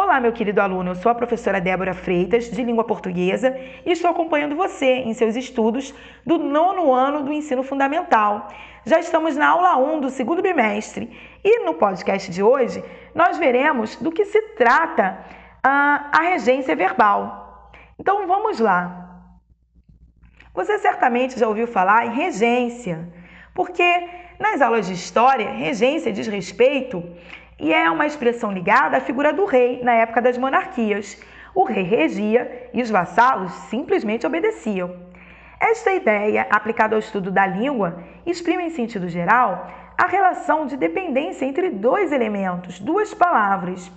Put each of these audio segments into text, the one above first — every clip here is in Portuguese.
Olá, meu querido aluno, eu sou a professora Débora Freitas, de língua portuguesa, e estou acompanhando você em seus estudos do nono ano do ensino fundamental. Já estamos na aula 1 do segundo bimestre e no podcast de hoje nós veremos do que se trata a, a regência verbal. Então vamos lá. Você certamente já ouviu falar em regência, porque nas aulas de história, regência diz respeito e é uma expressão ligada à figura do rei na época das monarquias. O rei regia e os vassalos simplesmente obedeciam. Esta ideia, aplicada ao estudo da língua, exprime em sentido geral a relação de dependência entre dois elementos, duas palavras.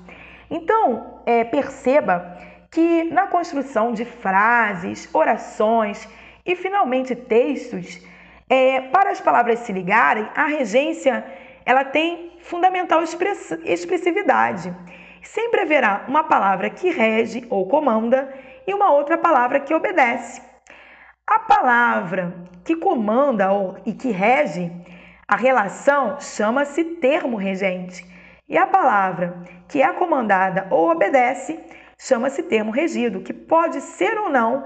Então, é, perceba que na construção de frases, orações e finalmente textos, é, para as palavras se ligarem, a regência ela tem fundamental expressividade. Sempre haverá uma palavra que rege ou comanda e uma outra palavra que obedece. A palavra que comanda ou, e que rege a relação chama-se termo regente. E a palavra que é comandada ou obedece chama-se termo regido, que pode ser ou não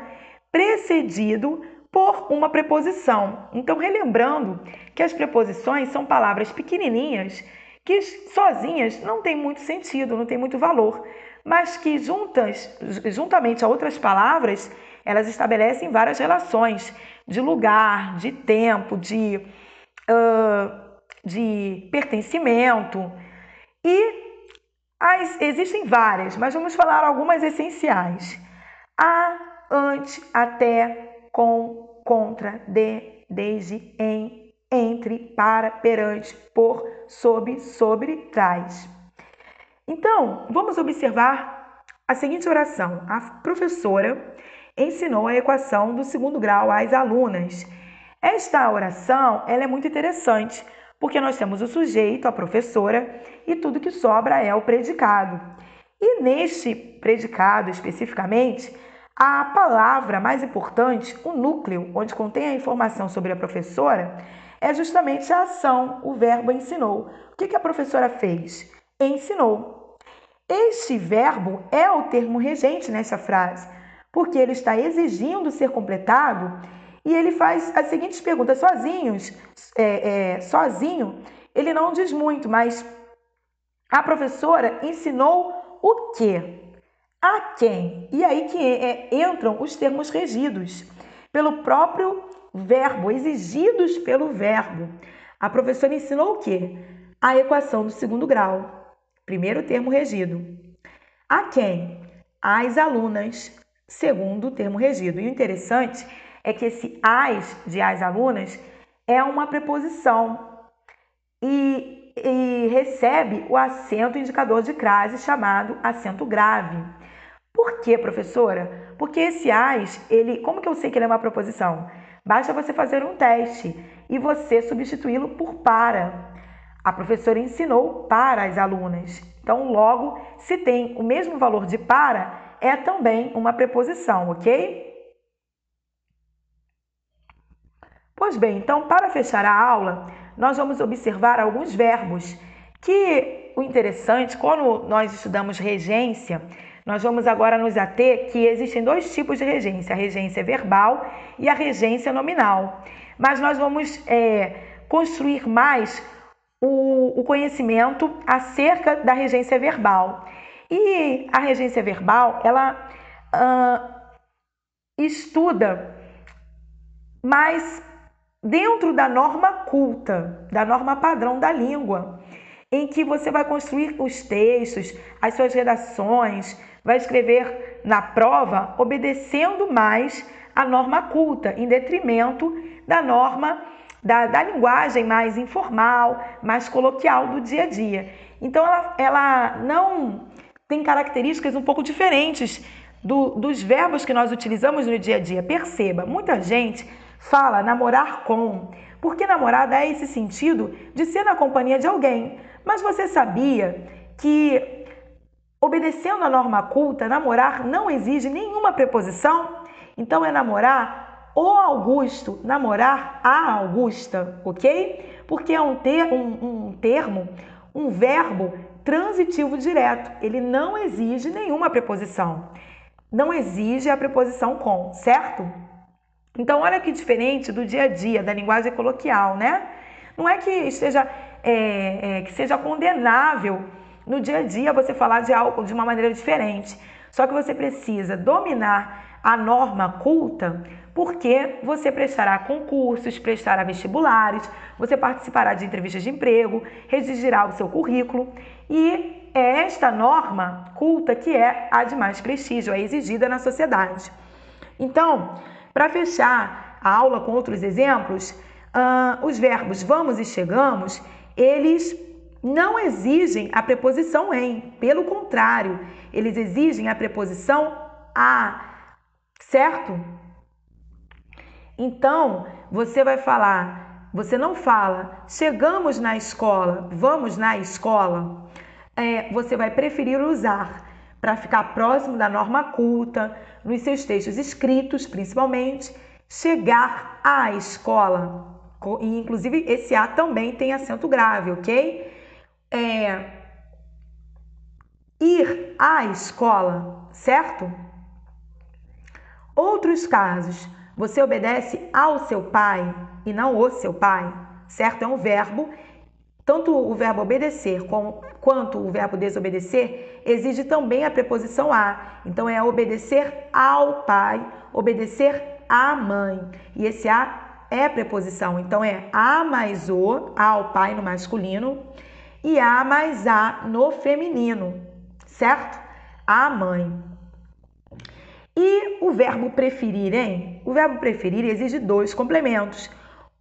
precedido por uma preposição. Então, relembrando que as preposições são palavras pequenininhas que sozinhas não têm muito sentido, não têm muito valor, mas que juntas, juntamente a outras palavras, elas estabelecem várias relações de lugar, de tempo, de, uh, de pertencimento. E as, existem várias, mas vamos falar algumas essenciais. A, ante, até, com, contra, de, desde, em, entre, para, perante, por, sob, sobre, trás. Então, vamos observar a seguinte oração. A professora ensinou a equação do segundo grau às alunas. Esta oração ela é muito interessante, porque nós temos o sujeito, a professora, e tudo que sobra é o predicado. E neste predicado especificamente, a palavra mais importante, o núcleo, onde contém a informação sobre a professora, é justamente a ação, o verbo ensinou. O que a professora fez? Ensinou. Este verbo é o termo regente nessa frase, porque ele está exigindo ser completado e ele faz as seguintes perguntas sozinhos, é, é, sozinho. Ele não diz muito, mas a professora ensinou o quê? A quem? E aí que é, entram os termos regidos pelo próprio verbo, exigidos pelo verbo. A professora ensinou o quê? A equação do segundo grau. Primeiro termo regido. A quem? As alunas. Segundo termo regido. E o interessante é que esse as de as alunas é uma preposição e, e recebe o acento indicador de crase chamado acento grave. Por quê, professora? Porque esse as, ele, como que eu sei que ele é uma proposição? Basta você fazer um teste e você substituí-lo por para. A professora ensinou para as alunas. Então, logo, se tem o mesmo valor de para, é também uma preposição, ok? Pois bem, então, para fechar a aula, nós vamos observar alguns verbos que o interessante, quando nós estudamos regência, nós vamos agora nos ater que existem dois tipos de regência, a regência verbal e a regência nominal. Mas nós vamos é, construir mais o, o conhecimento acerca da regência verbal. E a regência verbal, ela uh, estuda mais dentro da norma culta, da norma padrão da língua, em que você vai construir os textos, as suas redações, vai escrever na prova obedecendo mais a norma culta, em detrimento da norma da, da linguagem mais informal, mais coloquial do dia a dia. Então, ela, ela não tem características um pouco diferentes do, dos verbos que nós utilizamos no dia a dia. Perceba, muita gente fala namorar com, porque namorar dá esse sentido de ser na companhia de alguém. Mas você sabia que Obedecendo a norma culta, namorar não exige nenhuma preposição, então é namorar o Augusto, namorar a Augusta, ok? Porque é um, ter, um, um termo, um verbo transitivo direto. Ele não exige nenhuma preposição. Não exige a preposição com, certo? Então, olha que diferente do dia a dia, da linguagem coloquial, né? Não é que esteja é, é, que seja condenável no dia a dia você falar de algo de uma maneira diferente. Só que você precisa dominar a norma culta, porque você prestará concursos, prestará vestibulares, você participará de entrevistas de emprego, redigirá o seu currículo e é esta norma culta que é a de mais prestígio, é exigida na sociedade. Então, para fechar a aula com outros exemplos, uh, os verbos vamos e chegamos, eles não exigem a preposição em, pelo contrário, eles exigem a preposição a, certo? Então, você vai falar, você não fala, chegamos na escola, vamos na escola. É, você vai preferir usar para ficar próximo da norma culta, nos seus textos escritos, principalmente, chegar à escola. E, inclusive, esse A também tem acento grave, ok? é, ir à escola, certo? Outros casos, você obedece ao seu pai e não o seu pai, certo? É um verbo. Tanto o verbo obedecer quanto o verbo desobedecer exige também a preposição a. Então é obedecer ao pai, obedecer à mãe. E esse a é preposição. Então é a mais o, ao pai no masculino e A mais A no feminino, certo? A mãe. E o verbo preferir, hein? O verbo preferir exige dois complementos.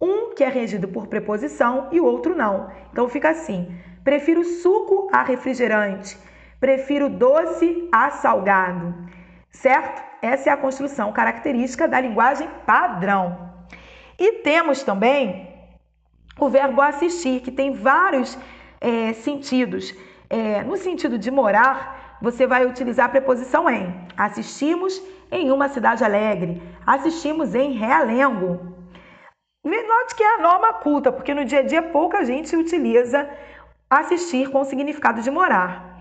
Um que é regido por preposição e o outro não. Então fica assim: prefiro suco a refrigerante, prefiro doce a salgado. Certo? Essa é a construção característica da linguagem padrão. E temos também o verbo assistir, que tem vários é, sentidos. É, no sentido de morar, você vai utilizar a preposição em. Assistimos em uma cidade alegre. Assistimos em Realengo. Note que é a norma culta, porque no dia a dia pouca gente utiliza assistir com o significado de morar.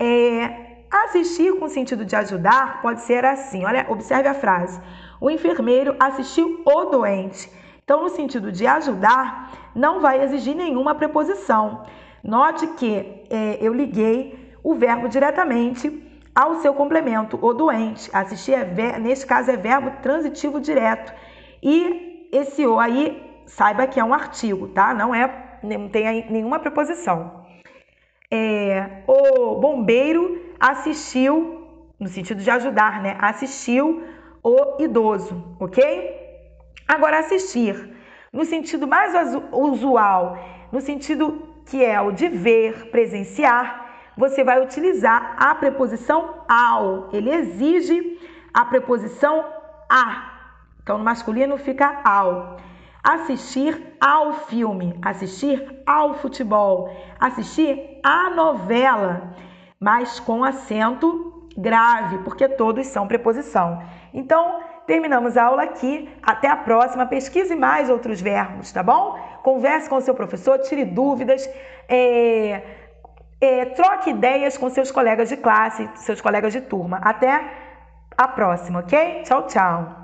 É, assistir com o sentido de ajudar pode ser assim. Olha, observe a frase. O enfermeiro assistiu o doente. Então, no sentido de ajudar, não vai exigir nenhuma preposição. Note que é, eu liguei o verbo diretamente ao seu complemento, o doente. Assistir, é ver, neste caso, é verbo transitivo direto. E esse o aí, saiba que é um artigo, tá? Não é, não tem nenhuma preposição. É, o bombeiro assistiu, no sentido de ajudar, né? Assistiu o idoso, ok? Agora, assistir, no sentido mais usual, no sentido que é o de ver, presenciar, você vai utilizar a preposição ao. Ele exige a preposição a. Então, no masculino fica ao. Assistir ao filme, assistir ao futebol, assistir à novela, mas com acento grave, porque todos são preposição. Então, terminamos a aula aqui. Até a próxima. Pesquise mais outros verbos, tá bom? Converse com o seu professor, tire dúvidas. É, é, troque ideias com seus colegas de classe, seus colegas de turma. Até a próxima, ok? Tchau, tchau.